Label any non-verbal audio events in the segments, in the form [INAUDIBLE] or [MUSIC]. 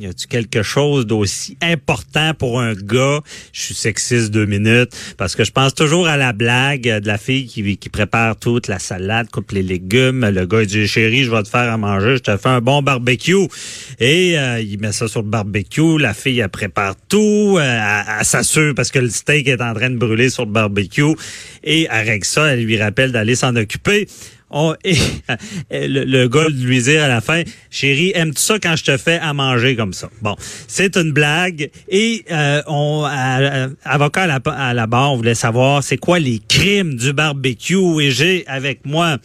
Y a-tu quelque chose d'aussi important pour un gars? Je suis sexiste deux minutes parce que je pense toujours à la blague de la fille qui, qui prépare toute la salade, coupe les légumes. Le gars il dit chérie, je vais te faire à manger, je te fais un bon barbecue. Et euh, il met ça sur le barbecue. La fille elle prépare tout, euh, elle, elle s'assure parce que le steak est en train de brûler sur le barbecue. Et avec ça, elle lui rappelle d'aller s'en occuper. [LAUGHS] Et, le, le, gars lui dire à la fin, chérie, aimes-tu ça quand je te fais à manger comme ça? Bon, c'est une blague. Et euh, on, à, avocat à la, à la barre, on voulait savoir c'est quoi les crimes du barbecue? Et j'ai avec moi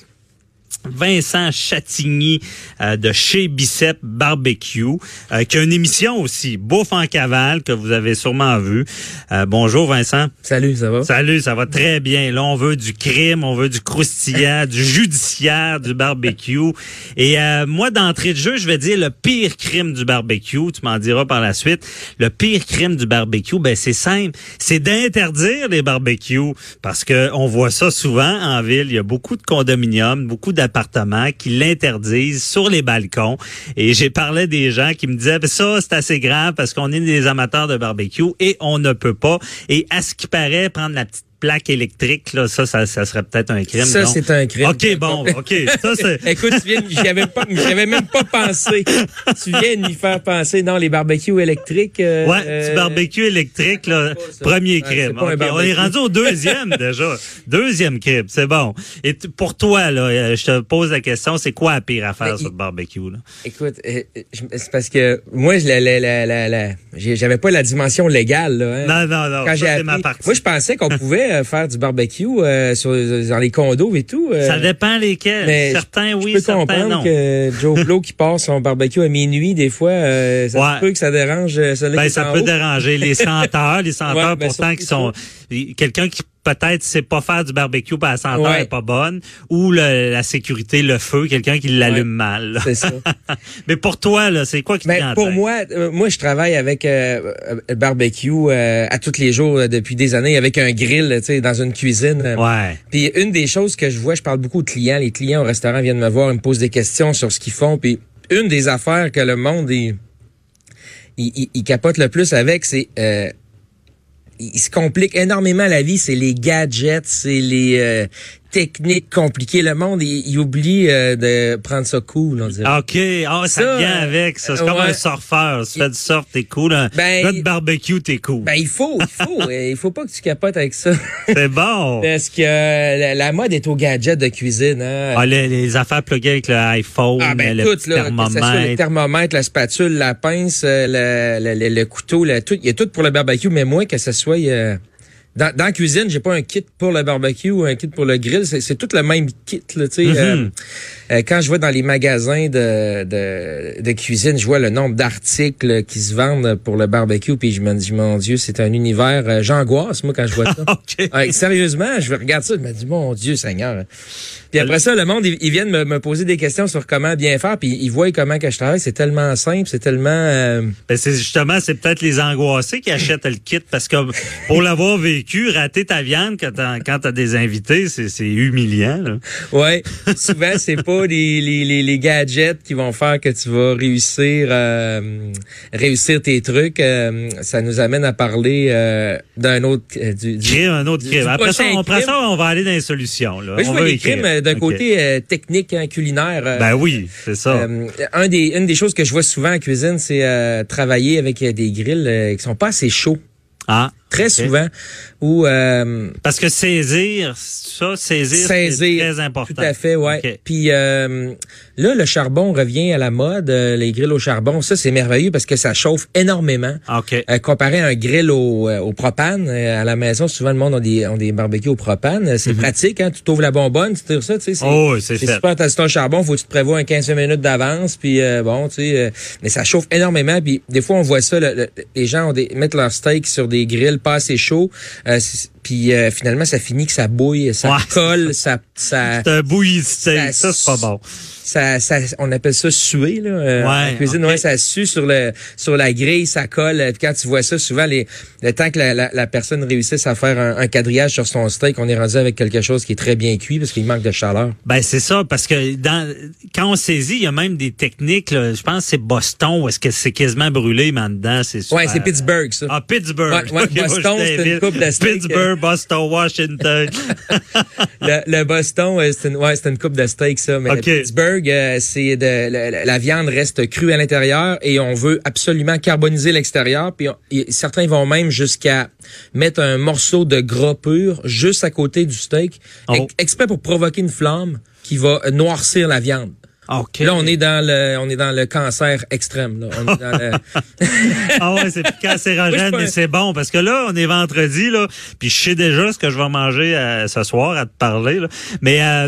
Vincent Chatigny euh, de chez Bicep Barbecue, euh, qui a une émission aussi, Bouffe en cavale, que vous avez sûrement vu. Euh, bonjour Vincent. Salut, ça va? Salut, ça va très bien. Là, on veut du crime, on veut du croustillant, du judiciaire, du barbecue. Et moi, d'entrée de jeu, je vais dire le pire crime du barbecue. Tu m'en diras par la suite. Le pire crime du barbecue, ben c'est simple, c'est d'interdire les barbecues, parce que on voit ça souvent en ville. Il y a beaucoup de condominiums, beaucoup qui l'interdisent sur les balcons. Et j'ai parlé des gens qui me disaient, ça, c'est assez grave parce qu'on est des amateurs de barbecue et on ne peut pas. Et à ce qui paraît, prendre la petite plaque électrique, là, ça, ça, ça serait peut-être un crime. Ça, c'est un crime. OK, bon, OK. Ça, [LAUGHS] Écoute, tu viens, j'y avais pas, j'avais même pas pensé. Tu viens de m'y faire penser. Non, les barbecues électriques. Euh, ouais, euh, du barbecue électrique, là, premier crime. Okay, on est rendu au deuxième, [LAUGHS] déjà. Deuxième crime, c'est bon. Et pour toi, là, euh, je te pose la question, c'est quoi la pire affaire Mais, sur le barbecue, là? Écoute, c'est parce que moi, la, la, la, j'avais pas la dimension légale, là. Hein. Non, non, non. Quand j'ai ma partie. Moi, je pensais qu'on pouvait faire du barbecue euh, sur, dans les condos et tout. Euh, ça dépend lesquels. Mais certains, oui, je peux certains, comprendre non. que Joe Blow qui passe son barbecue à minuit, des fois, euh, ça ouais. peut que ça dérange. Ça, ben, ça peut haut. déranger les senteurs, les [LAUGHS] senteurs ouais, ben, pourtant qui sont... Quelqu'un qui peut-être sait pas faire du barbecue parce la senteur ouais. est pas bonne ou le, la sécurité le feu quelqu'un qui l'allume ouais, mal c'est ça. [LAUGHS] Mais pour toi là c'est quoi qui ben, pour moi euh, moi je travaille avec euh, barbecue euh, à tous les jours depuis des années avec un grill tu sais dans une cuisine. Ouais. puis une des choses que je vois je parle beaucoup aux clients. Les clients au restaurant viennent me voir ils me posent des questions sur ce qu'ils font. Puis une des affaires que le monde il, il, il, il capote le plus avec c'est il se complique énormément la vie, c'est les gadgets, c'est les euh, techniques compliquées. Le monde, il, il oublie euh, de prendre ça cool, on dirait. OK. Ah, oh, ça, ça vient avec. Ça. C'est euh, comme ouais. un surfeur. Si tu fais du surf, t'es cool. Un ben, de barbecue, t'es cool. Ben, il faut, il faut. [LAUGHS] il faut pas que tu capotes avec ça. C'est bon. [LAUGHS] Parce que euh, la, la, mode est aux gadgets de cuisine. Hein. Ah, les, les affaires pluguées avec le iPhone, ah, ben, le tout, petit là, thermomètre. Que le thermomètre, la spatule, la pince, le, le, le couteau, le, tout. Il y a tout pour le barbecue, mais moins que ce soit... Euh, dans, dans la cuisine, j'ai pas un kit pour le barbecue ou un kit pour le grill. C'est tout le même kit. Là, tu sais. Mm -hmm. euh, euh, quand je vais dans les magasins de, de, de cuisine, je vois le nombre d'articles qui se vendent pour le barbecue, puis je me dis, mon Dieu, c'est un univers. Euh, J'angoisse, moi, quand je vois ça. [LAUGHS] okay. ouais, sérieusement, je regarde ça, je me dis, mon Dieu, Seigneur. Puis après ça, le monde, ils, ils viennent me, me, poser des questions sur comment bien faire, puis ils voient comment que je travaille. C'est tellement simple, c'est tellement... Euh... Ben c'est justement, c'est peut-être les angoissés qui achètent le kit, parce que pour l'avoir vécu, rater ta viande quand t'as, quand t'as des invités, c'est humiliant. Là. Ouais, souvent, c'est pas les, les, les, les, gadgets qui vont faire que tu vas réussir euh, réussir tes trucs. Euh, ça nous amène à parler euh, d'un autre... du, du, un autre crime. Après ça, on, après ça, on va aller dans les solutions. Là. Oui, je d'un okay. côté euh, technique, hein, culinaire. Euh, ben oui, c'est ça. Euh, un des, une des choses que je vois souvent en cuisine, c'est travailler avec des grilles qui sont pas assez chauds. Ah. Très okay. souvent. Où, euh, Parce que saisir, ça, saisir, saisir c'est très important. Tout à fait, ouais. Okay. Puis euh, là, le charbon revient à la mode, euh, les grilles au charbon. Ça, c'est merveilleux parce que ça chauffe énormément. Okay. Euh, comparé à un grill au, au propane, à la maison, souvent le monde a des, ont des barbecues au propane. C'est Mhm. mm -hmm. pratique, hein. Tu t'ouvres la bonbonne, tu tires ça, tu sais. Oh, c'est super. T'as ton charbon, faut que tu te prévois un 15 minutes d'avance, puis euh, bon, tu sais. mais ça chauffe énormément. Puis des fois, on voit ça, le, le, les gens ont des, mettent leur steak sur des grilles pas assez chauds. Euh, Puis euh, finalement, ça finit que ça bouille, ça Ouais. colle, ça, ça, [LAUGHS] C'est un bouilli Ça- ça, c'est pas bon. ça, ça, on appelle ça suer là. euh, Ouais, en cuisine, ouais, ça sue sur le sur la grille, ça colle. Puis quand tu vois ça, souvent les le temps que la, la, la personne réussisse à faire un, un quadrillage sur son steak, on est rendu avec quelque chose qui est très bien cuit parce qu'il manque de chaleur. Ben c'est ça, parce que dans quand on saisit, il y a même des techniques. là, je pense que c'est Boston, où est-ce que c'est quasiment brûlé, mais en dedans, c'est super. Ouais, c'est Pittsburgh ça. Ah, Pittsburgh. Ouais, [LAUGHS] Boston, c'est une coupe de steak. Pittsburgh, Boston, Washington. [LAUGHS] Le, le Boston, euh, c'est une, ouais, c'est une coupe de steak, ça. Mais Ok. le Pittsburgh, euh, c'est de la, viande reste crue à l'intérieur et on veut absolument carboniser l'extérieur. Puis on- certains vont même jusqu'à mettre un morceau de gras pur juste à côté du steak, Oh. ex- exprès pour provoquer une flamme qui va noircir la viande. OK. Là, on est dans le, on est dans le cancer extrême. Là. On est dans le- [LAUGHS] Ah ouais, c'est cancérogène, mais c'est bon parce que là, on est vendredi là, puis je sais déjà ce que je vais manger euh, ce soir à te parler là. Mais euh,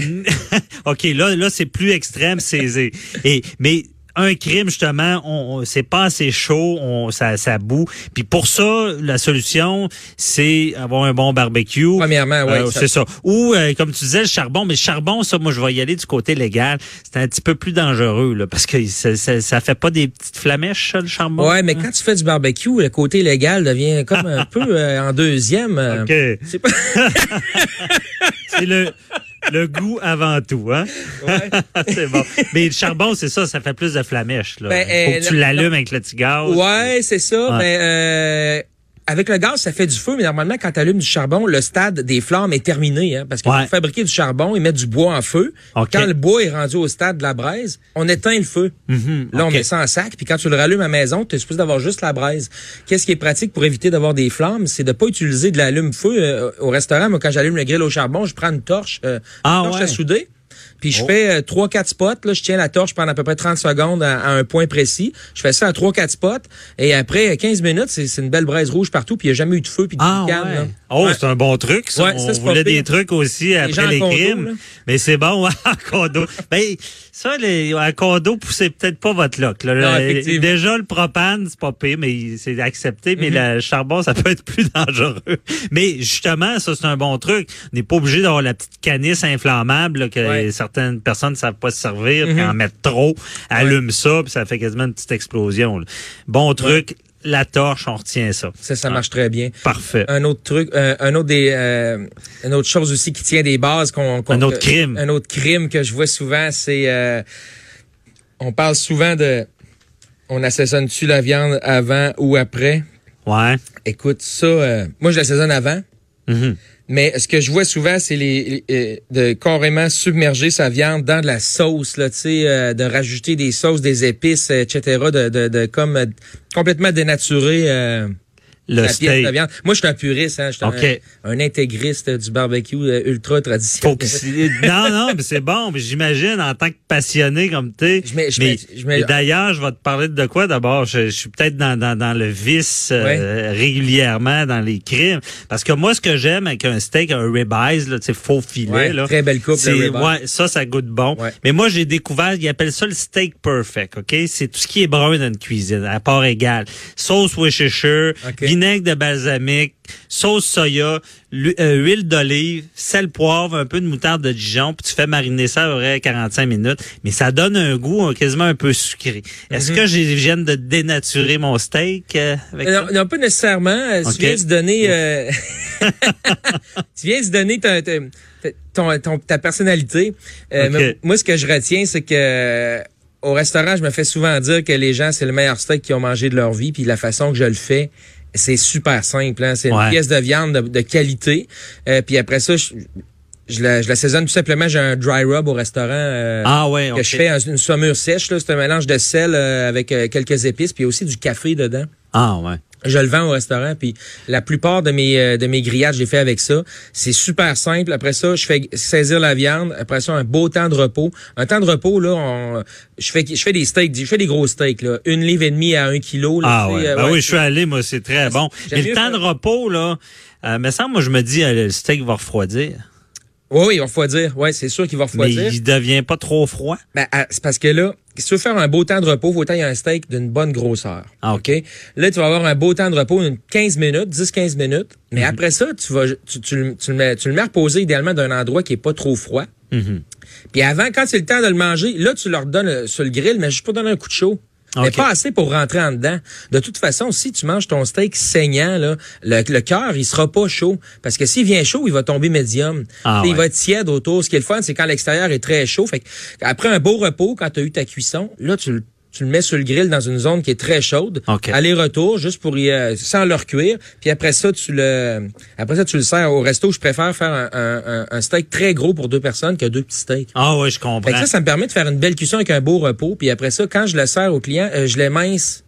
[LAUGHS] OK, là là c'est plus extrême, c'est et mais un crime justement, on, on- c'est pas assez chaud, on ça ça boue. Puis pour ça, la solution c'est avoir un bon barbecue. Premièrement, ouais, Euh, c'est ça. Ou euh, comme tu disais le charbon, mais le charbon ça moi je vais y aller du côté légal, c'est un petit peu plus dangereux là parce que ça, ça, ça fait pas des petites flamèches ça, le charbon. Ouais, mais quand tu fais du barbecue, le côté légal devient comme un [LAUGHS] peu euh, en deuxième. euh, OK. C'est pas... [LAUGHS] C'est le, le goût avant tout, hein? [LAUGHS] c'est bon. Mais le charbon, c'est ça, ça fait plus de flamèche, là. Ben, Faut euh, que tu l'allumes avec le petit gaz. Ouais, c'est ça. Ouais. Mais euh, avec le gaz, ça fait du feu, mais normalement, quand tu allumes du charbon, le stade des flammes est terminé. Hein, parce que Ouais. pour fabriquer du charbon, ils mettent du bois en feu. OK. Quand le bois est rendu au stade de la braise, on éteint le feu. Mhm, Là, on met ça en sac, puis quand tu le rallumes à la maison, tu es supposé d'avoir juste la braise. Qu'est-ce qui est pratique pour éviter d'avoir des flammes? C'est de pas utiliser de l'allume-feu. Euh, au restaurant, moi, quand j'allume le grill au charbon, je prends une torche, euh, Ah, une torche ouais. à souder. Puis je Oh. fais euh, trois quatre spots, là, je tiens la torche pendant à peu près 30 secondes à, à un point précis. Je fais ça à trois quatre spots et après euh, 15 minutes, c'est une belle braise rouge partout puis il n'y a jamais eu de feu puis de Ah ouais. Oh, Ouais. c'est un bon truc, ça. Ouais, On ça, voulait des trucs aussi après les crimes. Mais c'est bon, [LAUGHS] en condo. ben, ça, les, en condo, c'est peut-être pas votre loc. Là. Non, effectivement. déjà, le propane, c'est pas pire, mais c'est accepté. Mais Mm-hmm. le charbon, ça peut être plus [LAUGHS] dangereux. Mais justement, ça, c'est un bon truc. On n'est pas obligé d'avoir la petite canisse inflammable là, que Ouais. certaines personnes ne savent pas se servir. puis Mhm. en mettre trop, allume ça, puis ça fait quasiment une petite explosion. là. Bon truc, la torche, on retient ça. Ça, ça marche très bien. Parfait. Un autre truc, euh, un autre des, euh, une autre chose aussi qui tient des bases qu'on, qu'on- Un autre crime. un autre crime que je vois souvent, c'est, euh, on parle souvent de, on assaisonne-tu la viande avant ou après? Ouais. Écoute, ça, euh, moi je l'assaisonne avant. Mhm. Mais ce que je vois souvent, c'est les, euh, de carrément submerger sa viande dans de la sauce, là, euh, de rajouter des sauces, des épices, etc., de, de, de comme euh, complètement dénaturer Le la pièce steak. de viande. Moi, je suis un puriste, hein, je suis OK. un, un intégriste du barbecue euh, ultra traditionnel. C'est- [LAUGHS] non, non, mais c'est bon. Mais j'imagine, en tant que passionné comme t'es. Je mets- je mais mets- je mets- mais d'ailleurs, je vais te parler de quoi d'abord? Je, je suis peut-être dans, dans, dans le vice euh, régulièrement dans les crimes. Parce que moi, ce que j'aime avec un steak, un ribeyes, là, tu sais, faux filet, Ouais, là. très belle coupe, le c'est- ribeye. Ouais, ça, ça goûte bon. Ouais. Mais moi, j'ai découvert, ils appellent ça le steak perfect, OK? C'est tout ce qui est brun dans une cuisine, à part égale. Sauce Worcestershire. Vinaigre de balsamique, sauce soya, euh, huile d'olive, sel, poivre, un peu de moutarde de Dijon, puis tu fais mariner ça à peu près 45 minutes. Mais ça donne un goût euh, quasiment un peu sucré. Est-ce que j'ai- je viens de dénaturer mon steak euh, avec Non, ça? non, pas nécessairement. Euh. Tu viens de se donner, euh, [LAUGHS] tu viens de donner ta, ta- ton, ton- ta personnalité. Euh, moi, ce que je retiens, c'est que au restaurant, je me fais souvent dire que les gens, c'est le meilleur steak qu'ils ont mangé de leur vie, puis la façon que je le fais. C'est super simple. Hein? C'est une Ouais. pièce de viande de, de qualité. Euh, puis après ça, je, je, la, je l'assaisonne tout simplement. J'ai un dry rub au restaurant. euh, Ah ouais, que je fais un- une saumure sèche. là. C'est un mélange de sel euh, avec euh, quelques épices, puis aussi du café dedans. Ah ouais. Je le vends au restaurant, puis la plupart de mes euh, de mes grillades, je les fais avec ça. C'est super simple. Après ça, je fais saisir la viande. Après ça, un beau temps de repos. Un temps de repos là, on- je fais je fais des steaks, je fais des gros steaks là, une livre et demie à un kilo. Là, Ah ouais. euh, Ben ouais, oui, je suis allé, moi, c'est très bon. Mais le temps faire- de repos, là, euh, me semble, moi, je me dis, euh, le steak va refroidir. Oui, oui, il va refroidir. Oui, c'est sûr qu'il va Mais refroidir. il devient pas trop froid? Ben, ah, c'est parce que là, si tu veux faire un beau temps de repos, faut tailler un steak d'une bonne grosseur. Ah, OK? Là, tu vas avoir un beau temps de repos, une 15 minutes, 10-15 minutes. Mais Mhm. après ça, tu vas, tu, tu le- tu le mets, tu le mets reposer idéalement d'un endroit qui est pas trop froid. Mhm. Puis avant, quand c'est le temps de le manger, là, tu leur donnes euh, sur le grill, mais juste pour donner un coup de chaud. Mais pas assez pour rentrer en dedans. De toute façon, si tu manges ton steak saignant, là, le, le cœur, il sera pas chaud. Parce que s'il vient chaud, il va tomber médium. Ah Il va être tiède autour. Ce qui est le fun, c'est quand l'extérieur est très chaud. Fait que après un beau repos, quand tu as eu ta cuisson, là, tu, le- tu le mets sur le grill dans une zone qui est très chaude. OK. Aller-retour, juste pour y, euh, sans le recuire. Puis après ça, tu le, après ça, tu le sers au resto. Je préfère faire un, un- un- steak très gros pour deux personnes que deux petits steaks. Ah oui, je Fait comprends. que ça, ça me permet de faire une belle cuisson avec un beau repos. Puis après ça, quand je le sers au client, euh, je les mince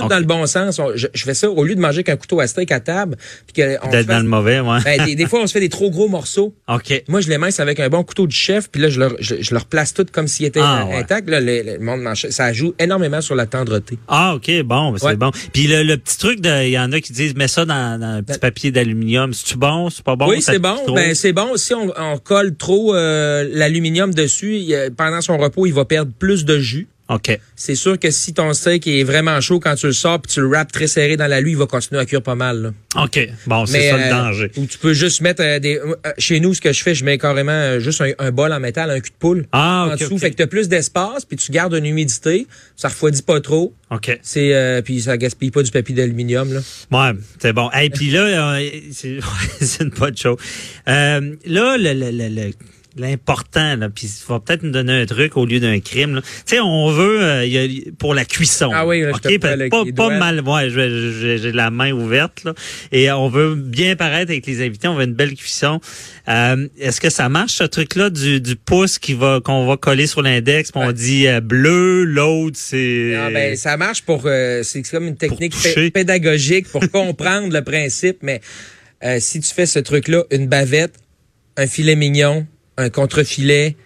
tout dans le bon sens. On- Je, je fais ça au lieu de manger qu'un couteau à steak à table. Puis D'être dans le mauvais, ouais. Ben, des, des fois, on se fait des trop gros morceaux. OK. Moi, je les mince avec un bon couteau du chef, puis là, je leur, je, je leur place tout comme s'ils étaient Ah, ouais. intacts. Là, le, le monde mange. Ça joue énormément sur la tendreté. Ah, OK, bon, ben, c'est Ouais. bon. Puis le, le petit truc, de- il y en a qui disent, mets ça dans, dans un petit papier d'aluminium. C'est-tu bon? C'est pas bon? oui, c'est bon. Ben, c'est bon. Si on, on colle trop euh, l'aluminium dessus, il, pendant son repos, il va perdre plus de jus. OK. C'est sûr que si ton steak est vraiment chaud quand tu le sors puis tu le wraps très serré dans la lui, il va continuer à cuire pas mal. Là. OK. Bon, c'est ça le euh, danger. Ou tu peux juste mettre euh, des. euh, chez nous, ce que je fais, je mets carrément juste un, un bol en métal, un cul de poule. Ah, en dessous, fait que tu as plus d'espace, puis tu gardes une humidité, ça refroidit pas trop. OK. C'est puis ça gaspille pas du papier d'aluminium là. Ouais, c'est bon. Et puis là, euh, [LAUGHS] c'est une bonne chose. Là, le, le, le, le- l'important, là, puis va peut-être nous donner un truc au lieu d'un crime. là. Tu sais, on veut euh, il y a- pour la cuisson. Ah oui, là, je OK, te pas, pas, mal. Ouais, je vais- j'ai la main ouverte là, et on veut bien paraître avec les invités. On veut une belle cuisson. Euh, Est-ce que ça marche ce truc-là du, du pouce qui va qu'on va coller sur l'index, puis on Ouais. dit euh, bleu, l'autre c'est. Ah, ben, ça marche pour. euh, c'est comme une technique pédagogique pour [LAUGHS] comprendre le principe, mais euh, si tu fais ce truc-là, une bavette, un filet mignon, un contre-filet,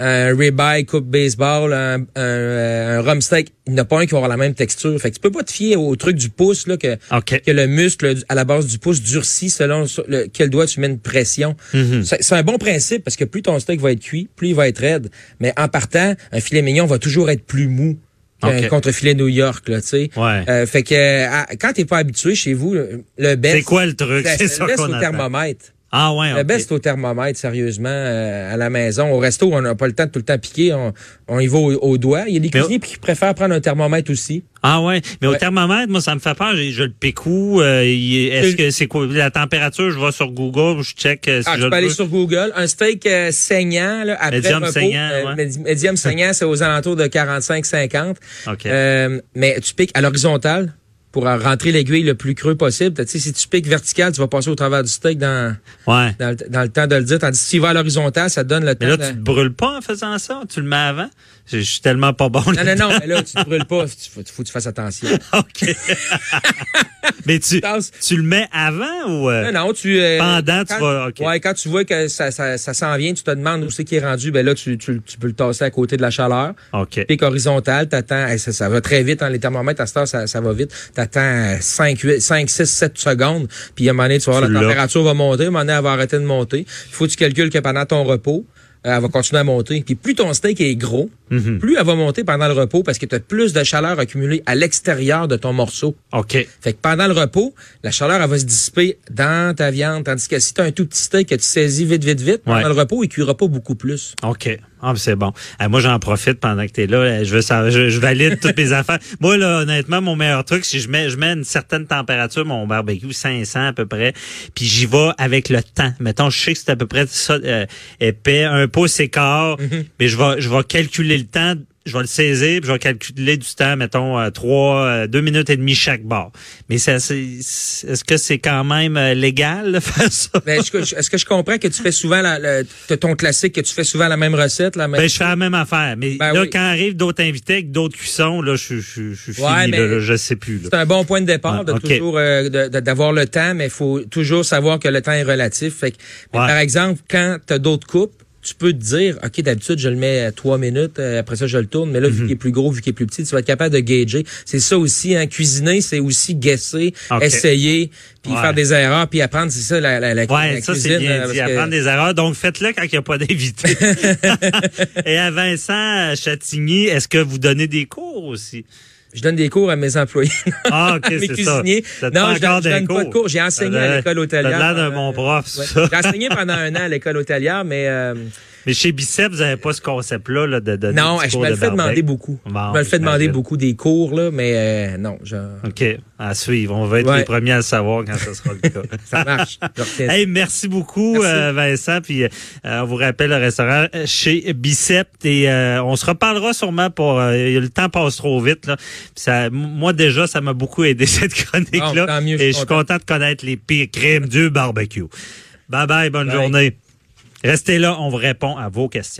un ribeye coupe baseball, un, un, euh, un rhum steak, il n'y en a pas un qui va avoir la même texture. Fait que tu peux pas te fier au truc du pouce là que que le muscle à la base du pouce durcit selon le, quel doigt tu mets une pression. Mhm. C'est c'est un bon principe parce que plus ton steak va être cuit, plus il va être raide. Mais en partant, un filet mignon va toujours être plus mou qu'un Ok. contre-filet New York, là, tu sais. Ouais. Euh, fait que à- quand t'es pas habitué chez vous, le, best, C'est quoi le truc? C'est ça qu'on thermomètre. Ah ouais. Le best au thermomètre, sérieusement, euh, à la maison. Au resto, on n'a pas le temps de tout le temps piquer. On, on y va au, au doigt. Il y a des cuisiniers qui préfèrent prendre un thermomètre aussi. Ah ouais, mais au thermomètre, moi ça me fait peur. Je, je le pique où euh, Est-ce que c'est quoi la température Je vais sur Google, je check euh, si Ah, je peux aller sur Google. Un steak euh, saignant, là, après Medium repos. saignant, euh, ouais. Medium saignant, c'est aux alentours de 45-50. [LAUGHS] Ok. Euh, mais tu piques à l'horizontale? Pour rentrer l'aiguille le plus creux possible. Tu sais, si tu piques vertical, tu vas passer au travers du steak dans, Ouais. dans, le, dans le temps de le dire. Tandis que si tu vas à l'horizontale, ça te donne le temps Mais là, de... tu te brûles pas en faisant ça? Tu le mets avant? Je, je suis tellement pas bon. Non, non, non, mais là, tu te brûles pas. Il faut, faut que tu fasses attention. [LAUGHS] ok. [LAUGHS] mais tu, tu le mets avant ou euh, Non, non, tu... euh, Pendant, tu vas- ok. Ouais, quand tu vois que ça, ça, ça s'en vient, tu te demandes où c'est qui est rendu, ben là, tu, tu, tu peux le tasser à côté de la chaleur. Ok. Pic horizontal, t'attends, hey, ça, ça va très vite, hein, les thermomètres à cette heure, ça, ça va vite. T'attends 5, 8, 5, 6, 7 secondes, puis à un moment donné, tu vas voir, la température va monter, à un moment donné, elle va arrêter de monter. Il faut que tu calcules que pendant ton repos, euh, elle va continuer à monter. Puis plus ton steak est gros, Mhm. plus elle va monter pendant le repos parce que tu as plus de chaleur accumulée à l'extérieur de ton morceau. Ok. Fait que pendant le repos, la chaleur, elle va se dissiper dans ta viande. Tandis que si tu as un tout petit steak que tu saisis vite, vite, vite, pendant Ouais. le repos, il cuira pas beaucoup plus. OK. Ah, c'est bon. Euh, moi, j'en profite pendant que tu es là. Euh, Je veux savoir, je, je valide toutes mes [LAUGHS] affaires. Moi, là, honnêtement, mon meilleur truc, si je mets, je mets une certaine température, mon barbecue, 500 à peu près, puis j'y vais avec le temps. Mettons, je sais que c'est à peu près ça, euh, épais, un pouce écart, Mm-hmm. mais je vais, je vais calculer le temps. Je vais le saisir, puis je vais calculer du temps, mettons, trois, euh, deux minutes et demie chaque bord. Mais ça, c'est, est-ce que c'est quand même euh, légal de [LAUGHS] faire ça? Ben, est-ce que, je comprends que tu fais souvent la, ton classique, que tu fais souvent la même recette, la même... Ben, je fais la même affaire. Mais Ben là, oui. quand arrive d'autres invités avec d'autres cuissons, là, je, je, je suis Ouais, fini, mais là, je sais plus. C'est un bon point de départ Ah, de toujours euh, d'avoir le temps, mais il faut toujours savoir que le temps est relatif. Fait que, mais Ouais. par exemple, quand tu as d'autres coupes, tu peux te dire, OK, d'habitude, je le mets à trois minutes, euh, après ça, je le tourne, mais là, vu qu'il est plus gros, vu qu'il est plus petit, tu vas être capable de gager. C'est ça aussi, hein, cuisiner, c'est aussi guesser, essayer, puis Ouais. faire des erreurs, puis apprendre, c'est ça, la, la, la, Ouais, la ça c'est bien euh, dit. que- Apprendre des erreurs. Donc faites-le quand il n'y a pas d'invité. [LAUGHS] Et à Vincent Chatigny, est-ce que vous donnez des cours aussi? Je donne des cours à mes employés. Ah, ok, [LAUGHS] mes c'est ça. cuisiniers. Non, je donne, je donne pas de cours. J'ai enseigné à l'école hôtelière. D'un euh, bon prof, ouais. J'ai enseigné pendant un an à l'école hôtelière, mais euh, Mais chez Bicep, vous n'avez pas ce concept-là là, de donner non, je me de le fais demander beaucoup. Bon, je me le fais demander beaucoup des cours, là, mais euh, non, je, OK, à suivre. On va être Ouais. les premiers à le savoir quand ce sera le cas. [LAUGHS] ça marche. Hey, merci beaucoup, Merci. euh, Vincent. Puis euh, on vous rappelle le restaurant euh, chez Bicep. Et euh, on se reparlera sûrement pour. euh, le temps passe trop vite. Là. Ça, moi déjà, ça m'a beaucoup aidé [LAUGHS] cette chronique-là. Suis et je suis content. content de connaître les pires crimes du barbecue. Bye bye, bonne Bye. journée. Restez là, on vous répond à vos questions.